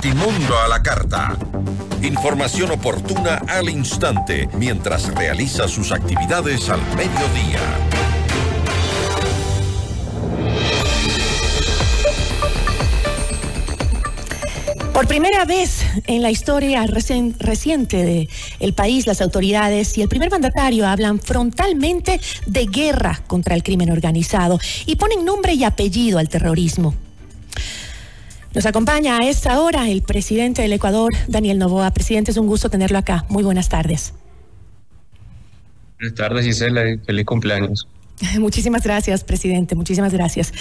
Timundo a la carta. Información oportuna al instante mientras realiza sus actividades al mediodía. Por primera vez en la historia reciente del país, las autoridades y el primer mandatario hablan frontalmente de guerra contra el crimen organizado y ponen nombre y apellido al terrorismo. Nos acompaña a esta hora el presidente del Ecuador, Daniel Novoa. Presidente, es un gusto tenerlo acá. Muy buenas tardes. Buenas tardes, Gisela, feliz cumpleaños. Muchísimas gracias, presidente. Muchísimas gracias.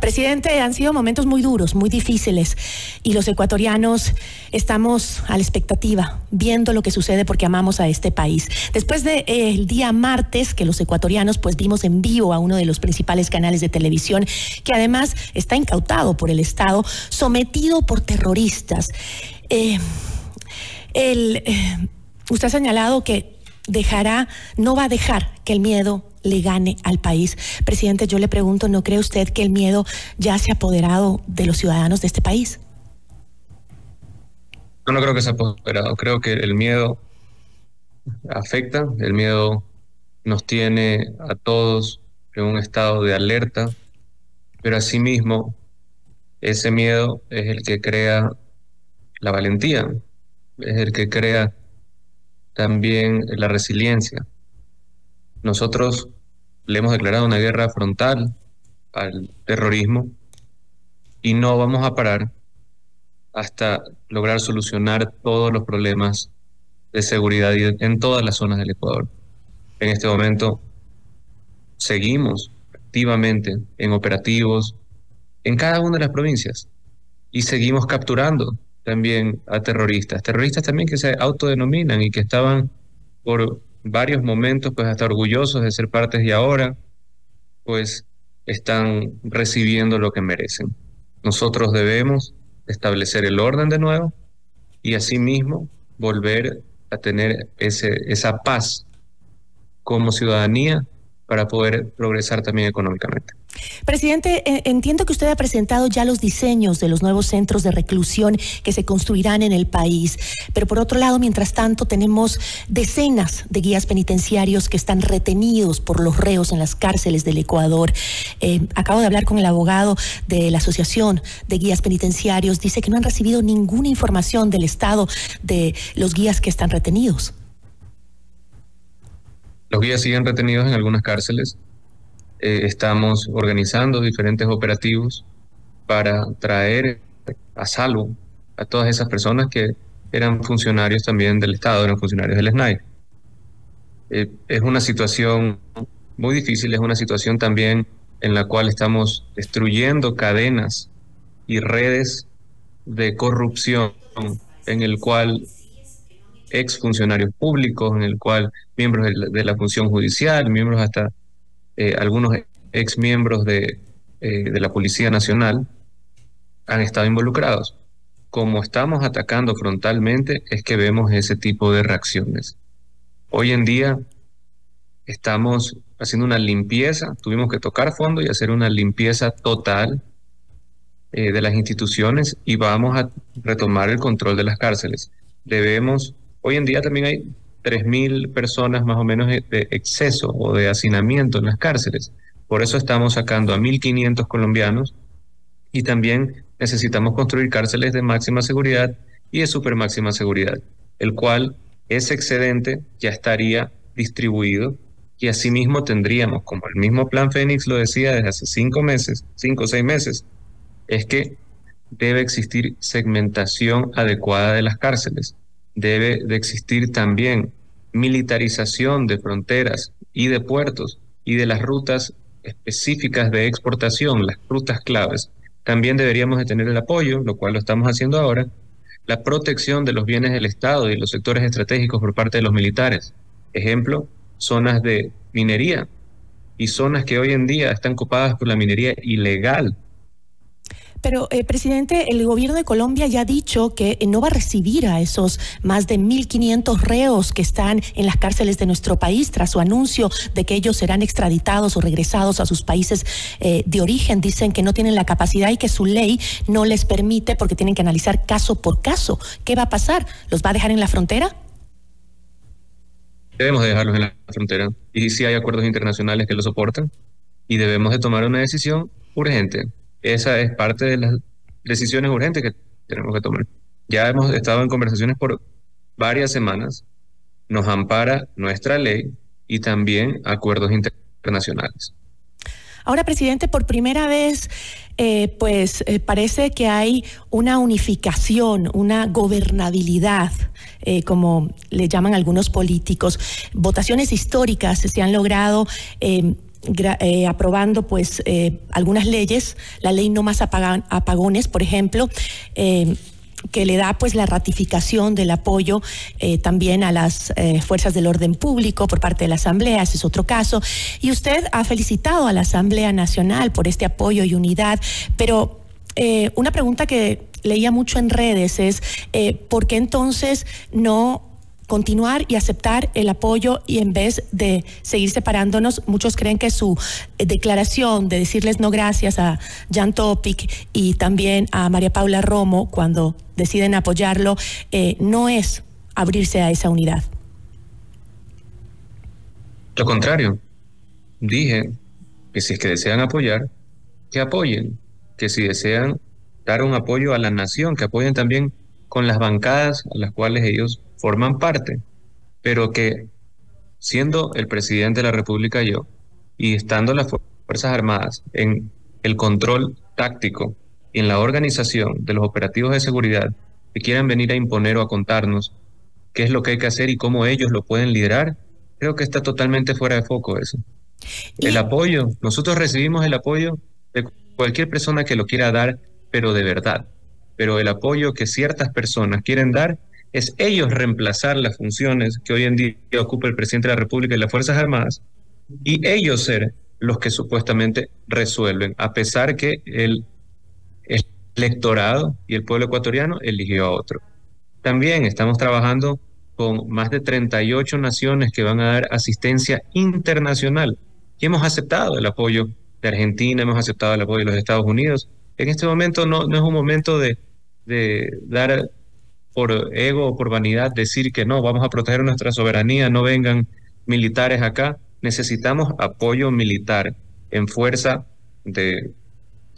Presidente, han sido momentos muy duros, muy difíciles y los ecuatorianos estamos a la expectativa, viendo lo que sucede porque amamos a este país. Después del de, día martes que los ecuatorianos pues vimos en vivo a uno de los principales canales de televisión que además está incautado por el Estado, sometido por terroristas. Eh, el, eh, usted ha señalado que dejará, no va a dejar que el miedo le gane al país. Presidente, yo le pregunto, ¿no cree usted que el miedo ya se ha apoderado de los ciudadanos de este país? Yo no creo que se ha apoderado, creo que el miedo afecta, el miedo nos tiene a todos en un estado de alerta, pero asimismo ese miedo es el que crea la valentía, es el que crea también la resiliencia. Nosotros le hemos declarado una guerra frontal al terrorismo y no vamos a parar hasta lograr solucionar todos los problemas de seguridad en todas las zonas del Ecuador. En este momento seguimos activamente en operativos en cada una de las provincias y seguimos capturando también a terroristas, terroristas también que se autodenominan y que estaban por varios momentos pues hasta orgullosos de ser partes y ahora pues están recibiendo lo que merecen. Nosotros debemos establecer el orden de nuevo y asimismo volver a tener ese, esa paz como ciudadanía para poder progresar también económicamente. Presidente, eh, entiendo que usted ha presentado ya los diseños de los nuevos centros de reclusión que se construirán en el país, pero por otro lado, mientras tanto, tenemos decenas de guías penitenciarios que están retenidos por los reos en las cárceles del Ecuador. Eh, acabo de hablar con el abogado de la Asociación de Guías Penitenciarios, dice que no han recibido ninguna información del estado de los guías que están retenidos. Los guías siguen retenidos en algunas cárceles. Eh, estamos organizando diferentes operativos para traer a salvo a todas esas personas que eran funcionarios también del Estado, eran funcionarios del SNAI. Eh, es una situación muy difícil, es una situación también en la cual estamos destruyendo cadenas y redes de corrupción en el cual ex funcionarios públicos, en el cual miembros de la, función judicial, miembros hasta eh, algunos ex miembros de, eh, de la Policía Nacional han estado involucrados. Como estamos atacando frontalmente, es que vemos ese tipo de reacciones. Hoy en día estamos haciendo una limpieza, tuvimos que tocar fondo y hacer una limpieza total eh, de las instituciones y vamos a retomar el control de las cárceles. Debemos Hoy en día también hay 3.000 personas más o menos de exceso o de hacinamiento en las cárceles. Por eso estamos sacando a 1.500 colombianos y también necesitamos construir cárceles de máxima seguridad y de super máxima seguridad, el cual ese excedente ya estaría distribuido y asimismo tendríamos, como el mismo plan Fénix lo decía desde hace cinco meses, cinco o seis meses, es que debe existir segmentación adecuada de las cárceles debe de existir también militarización de fronteras y de puertos y de las rutas específicas de exportación, las rutas claves. También deberíamos de tener el apoyo, lo cual lo estamos haciendo ahora, la protección de los bienes del Estado y los sectores estratégicos por parte de los militares. Ejemplo, zonas de minería y zonas que hoy en día están copadas por la minería ilegal Pero, eh, presidente, el gobierno de Colombia ya ha dicho que eh, no va a recibir a esos más de 1.500 reos que están en las cárceles de nuestro país tras su anuncio de que ellos serán extraditados o regresados a sus países eh, de origen. Dicen que no tienen la capacidad y que su ley no les permite porque tienen que analizar caso por caso. ¿Qué va a pasar? ¿Los va a dejar en la frontera? Debemos dejarlos en la frontera. Y si hay acuerdos internacionales que lo soportan, y debemos de tomar una decisión urgente esa es parte de las decisiones urgentes que tenemos que tomar. Ya hemos estado en conversaciones por varias semanas, nos ampara nuestra ley y también acuerdos internacionales. Ahora, presidente, por primera vez, eh, pues eh, parece que hay una unificación, una gobernabilidad, eh, como le llaman algunos políticos. Votaciones históricas se han logrado eh, aprobando pues eh, algunas leyes, la ley no más apagones, por ejemplo, eh, que le da pues la ratificación del apoyo también a las fuerzas del orden público por parte de la Asamblea, ese es otro caso. Y usted ha felicitado a la Asamblea Nacional por este apoyo y unidad, pero una pregunta que leía mucho en redes es, ¿por qué entonces no continuar y aceptar el apoyo y en vez de seguir separándonos, muchos creen que su eh, declaración de decirles no gracias a Jan Topic y también a María Paula Romo cuando deciden apoyarlo, eh, no es abrirse a esa unidad. Lo contrario, dije que si es que desean apoyar, que apoyen, que si desean dar un apoyo a la nación, que apoyen también con las bancadas a las cuales ellos forman parte, pero que siendo el presidente de la República yo y estando las Fuerzas Armadas en el control táctico y en la organización de los operativos de seguridad que quieran venir a imponer o a contarnos qué es lo que hay que hacer y cómo ellos lo pueden liderar, creo que está totalmente fuera de foco eso. El apoyo, nosotros recibimos el apoyo de cualquier persona que lo quiera dar, pero de verdad. Pero el apoyo que ciertas personas quieren dar es ellos reemplazar las funciones que hoy en día ocupa el presidente de la República y las Fuerzas Armadas y ellos ser los que supuestamente resuelven, a pesar que el, electorado y el pueblo ecuatoriano eligió a otro. También estamos trabajando con más de 38 naciones que van a dar asistencia internacional y hemos aceptado el apoyo de Argentina, hemos aceptado el apoyo de los Estados Unidos. En este momento no, no es un momento de, de dar por ego o por vanidad decir que no, vamos a proteger nuestra soberanía, no vengan militares acá. Necesitamos apoyo militar en fuerza de,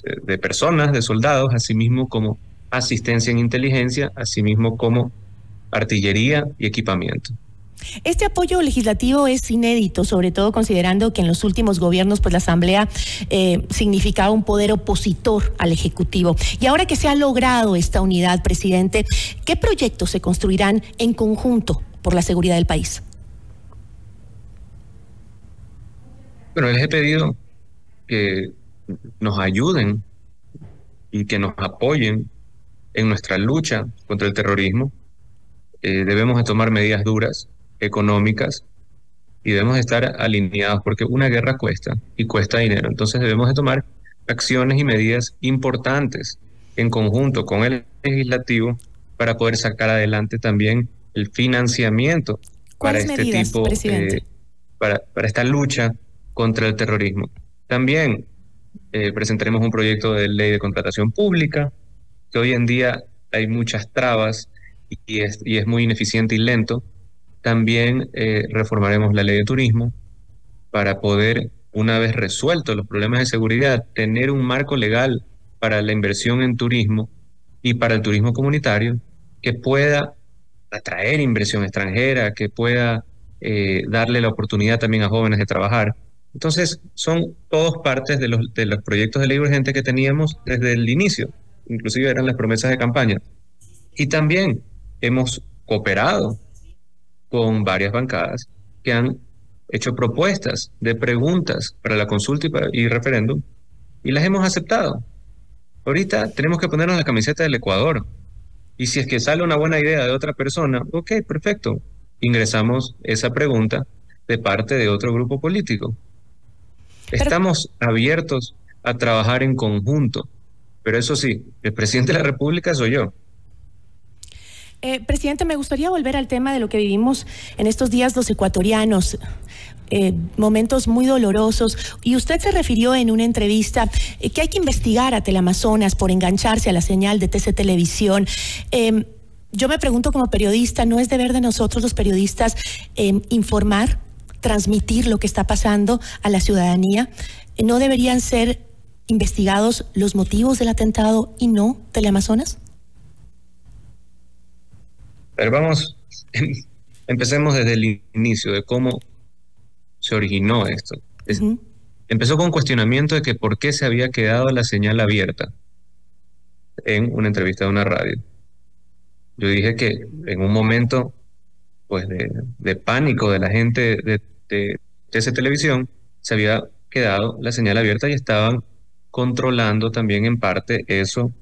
de, personas, de soldados, asimismo como asistencia en inteligencia, asimismo como artillería y equipamiento. Este apoyo legislativo es inédito, sobre todo considerando que en los últimos gobiernos, pues la Asamblea eh, significaba un poder opositor al Ejecutivo. Y ahora que se ha logrado esta unidad, presidente, ¿qué proyectos se construirán en conjunto por la seguridad del país? Bueno, les he pedido que nos ayuden y que nos apoyen en nuestra lucha contra el terrorismo. Eh, debemos de tomar medidas duras económicas y debemos estar alineados porque una guerra cuesta y cuesta dinero. Entonces debemos de tomar acciones y medidas importantes en conjunto con el legislativo para poder sacar adelante también el financiamiento para este tipo, eh, para, para esta lucha contra el terrorismo. También eh, presentaremos un proyecto de ley de contratación pública, que hoy en día hay muchas trabas y es, y es muy ineficiente y lento. También eh, reformaremos la ley de turismo para poder, una vez resueltos los problemas de seguridad, tener un marco legal para la inversión en turismo y para el turismo comunitario que pueda atraer inversión extranjera, que pueda eh, darle la oportunidad también a jóvenes de trabajar. Entonces, son todos partes de los, de los proyectos de ley urgente que teníamos desde el inicio, inclusive eran las promesas de campaña. Y también hemos cooperado con varias bancadas que han hecho propuestas de preguntas para la consulta y, referéndum y las hemos aceptado. Ahorita tenemos que ponernos la camiseta del Ecuador. Y si es que sale una buena idea de otra persona, ok, perfecto. Ingresamos esa pregunta de parte de otro grupo político. Estamos abiertos a trabajar en conjunto Pero eso sí, el presidente de la República soy yo. Eh, presidente, me gustaría volver al tema de lo que vivimos en estos días los ecuatorianos. Eh, momentos muy dolorosos. Y usted se refirió en una entrevista eh, que hay que investigar a Teleamazonas por engancharse a la señal de TC Televisión. Em, yo me pregunto como periodista, ¿no es deber de nosotros los periodistas em, informar, transmitir lo que está pasando a la ciudadanía? ¿No deberían ser investigados los motivos del atentado y no Teleamazonas? Pero vamos, empecemos desde el inicio de cómo se originó esto. Empezó con un cuestionamiento de que por qué se había quedado la señal abierta en una entrevista de una radio. Yo dije que en un momento pues de, pánico de la gente de, de, esa televisión se había quedado la señal abierta y estaban controlando también en parte eso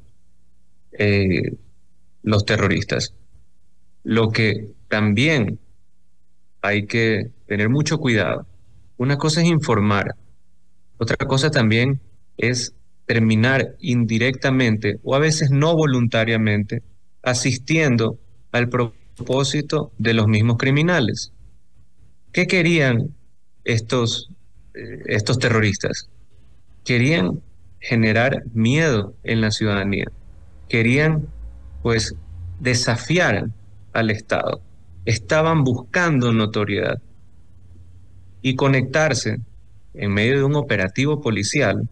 eh, los terroristas. Lo que también hay que tener mucho cuidado. Una cosa es informar, otra cosa también es terminar indirectamente o a veces no voluntariamente asistiendo al propósito de los mismos criminales. ¿Qué querían estos, eh, estos terroristas? Querían generar miedo en la ciudadanía. Querían, pues, desafiar al Estado. Estaban buscando notoriedad y conectarse en medio de un operativo policial.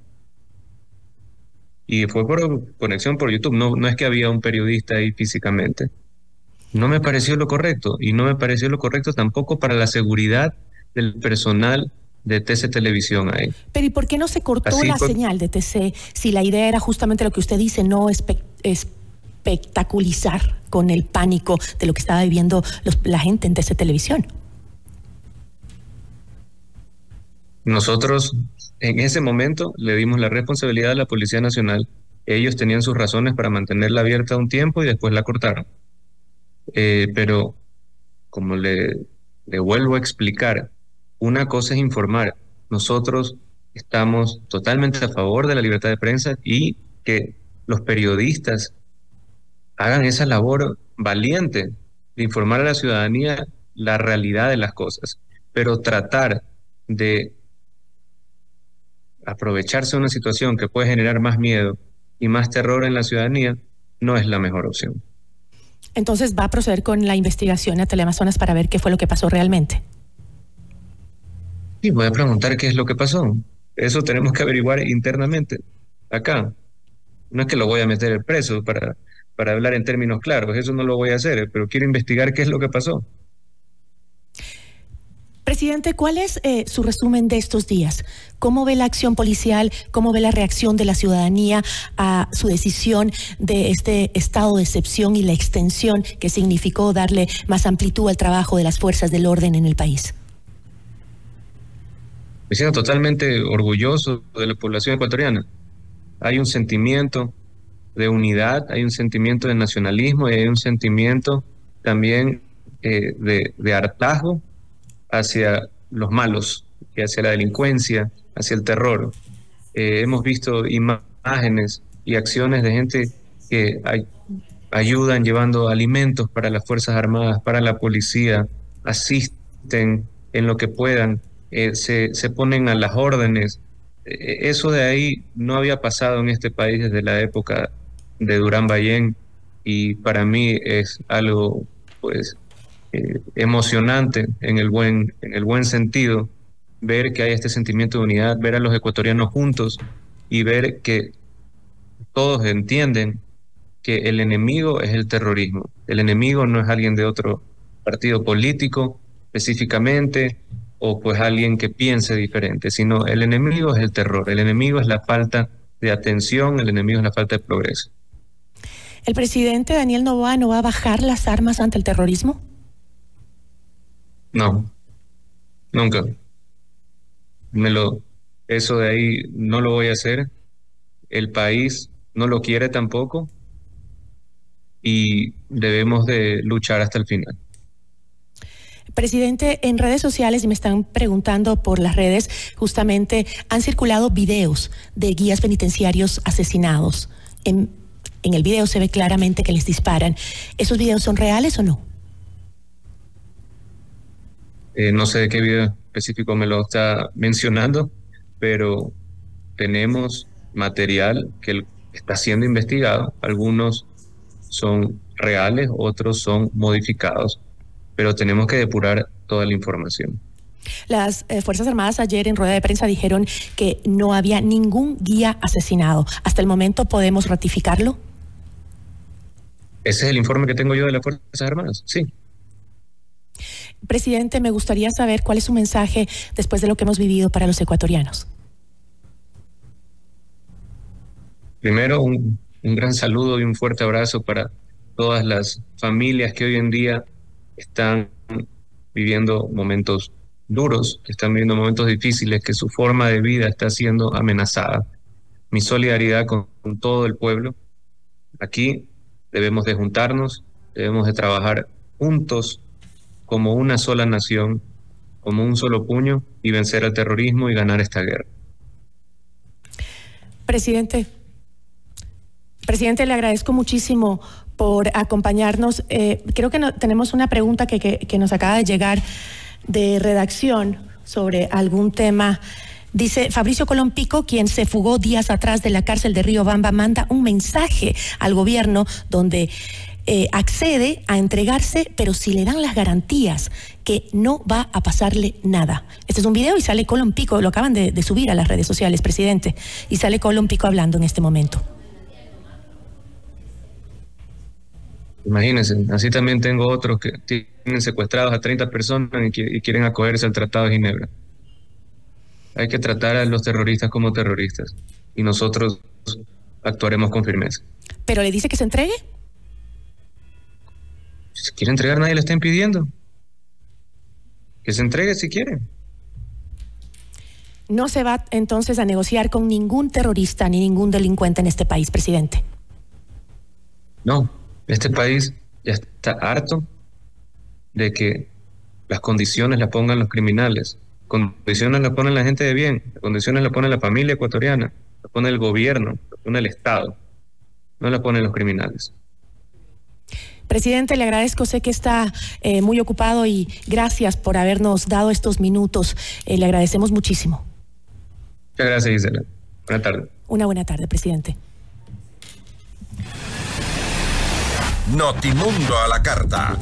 Y fue por conexión por YouTube, no, no es que había un periodista ahí físicamente. No me pareció lo correcto y no me pareció lo correcto tampoco para la seguridad del personal de TC Televisión ahí. Pero ¿y por qué no se cortó la señal de TC si la idea era justamente lo que usted dice, no espectaculizar con el pánico de lo que estaba viviendo la gente en TC Televisión? Nosotros en ese momento le dimos la responsabilidad a la Policía Nacional. Ellos tenían sus razones para mantenerla abierta un tiempo y después la cortaron. Eh, pero como le, le vuelvo a explicar, una cosa es informar. Nosotros estamos totalmente a favor de la libertad de prensa y que los periodistas hagan esa labor valiente de informar a la ciudadanía la realidad de las cosas, pero tratar de aprovecharse de una situación que puede generar más miedo y más terror en la ciudadanía no es la mejor opción. Entonces va a proceder con la investigación a Teleamazonas para ver qué fue lo que pasó realmente. Sí, voy a preguntar qué es lo que pasó. Eso tenemos que averiguar internamente, acá. No es que lo voy a meter preso para, para hablar en términos claros, eso no lo voy a hacer, pero quiero investigar qué es lo que pasó. Presidente, ¿cuál es eh, su resumen de estos días? ¿Cómo ve la acción policial? ¿Cómo ve la reacción de la ciudadanía a su decisión de este estado de excepción y la extensión que significó darle más amplitud al trabajo de las fuerzas del orden en el país? Me siento totalmente orgulloso de la población ecuatoriana. Hay un sentimiento de unidad, hay un sentimiento de nacionalismo y hay un sentimiento también eh, de, hartazgo hacia los malos, hacia la delincuencia, hacia el terror. Eh, hemos visto imágenes y acciones de gente que ayudan llevando alimentos para las Fuerzas Armadas, para la policía, asisten en lo que puedan, eh, se, ponen a las órdenes. Eso de ahí no había pasado en este país desde la época de Durán Ballén y para mí es algo pues eh, emocionante en el, buen, en el buen sentido ver que hay este sentimiento de unidad, ver a los ecuatorianos juntos y ver que todos entienden que el enemigo es el terrorismo. El enemigo no es alguien de otro partido político específicamente o pues alguien que piense diferente, sino el enemigo es el terror, el enemigo es la falta de atención, el enemigo es la falta de progreso. ¿El presidente Daniel Novoa no va a bajar las armas ante el terrorismo? No, nunca. Me lo, eso de ahí no lo voy a hacer. El país no lo quiere tampoco y debemos de luchar hasta el final. Presidente, en redes sociales, y me están preguntando por las redes, justamente han circulado videos de guías penitenciarios asesinados En, en el video se ve claramente que les disparan. ¿Esos videos son reales o no? Eh, no sé de qué video específico me lo está mencionando, pero tenemos material que está siendo investigado. Algunos son reales, otros son modificados, pero tenemos que depurar toda la información. Las eh, Fuerzas Armadas ayer en rueda de prensa dijeron que no había ningún guía asesinado. ¿Hasta el momento podemos ratificarlo? Ese es el informe que tengo yo de las Fuerzas Armadas, sí. Presidente, me gustaría saber cuál es su mensaje después de lo que hemos vivido para los ecuatorianos. Primero, un, un gran saludo y un fuerte abrazo para todas las familias que hoy en día están viviendo momentos duros, que están viviendo momentos difíciles, que su forma de vida está siendo amenazada. Mi solidaridad con, con todo el pueblo. Aquí debemos de juntarnos, debemos de trabajar juntos como una sola nación, como un solo puño y vencer al terrorismo y ganar esta guerra. Presidente, presidente, le agradezco muchísimo por acompañarnos. Eh, creo que no, tenemos una pregunta que, que, que nos acaba de llegar de redacción sobre algún tema. Dice Fabricio Colompico, quien se fugó días atrás de la cárcel de Río Bamba, manda un mensaje al gobierno donde eh, accede a entregarse, pero si le dan las garantías que no va a pasarle nada. Este es un video y sale Colón Pico, lo acaban de, subir a las redes sociales, presidente, y sale Colón Pico hablando en este momento. Imagínense, así también tengo otros que tienen secuestrados a 30 personas y quieren acogerse al Tratado de Ginebra. Hay que tratar a los terroristas como terroristas y nosotros actuaremos con firmeza. ¿Pero le dice que se entregue? Si se quiere entregar, nadie le está impidiendo. Que se entregue si quiere. No se va entonces a negociar con ningún terrorista ni ningún delincuente en este país, presidente. No, este país ya está harto de que las condiciones las pongan los criminales. Condiciones las pone la gente de bien, las condiciones las pone la familia ecuatoriana, las pone el gobierno, las pone el Estado, no las ponen los criminales. Presidente, le agradezco, sé que está eh, muy ocupado y gracias por habernos dado estos minutos. Eh, le agradecemos muchísimo. Muchas gracias, Gisela. Buenas tardes. Una buena tarde, presidente. Notimundo a la carta.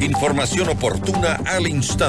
Información oportuna al instante.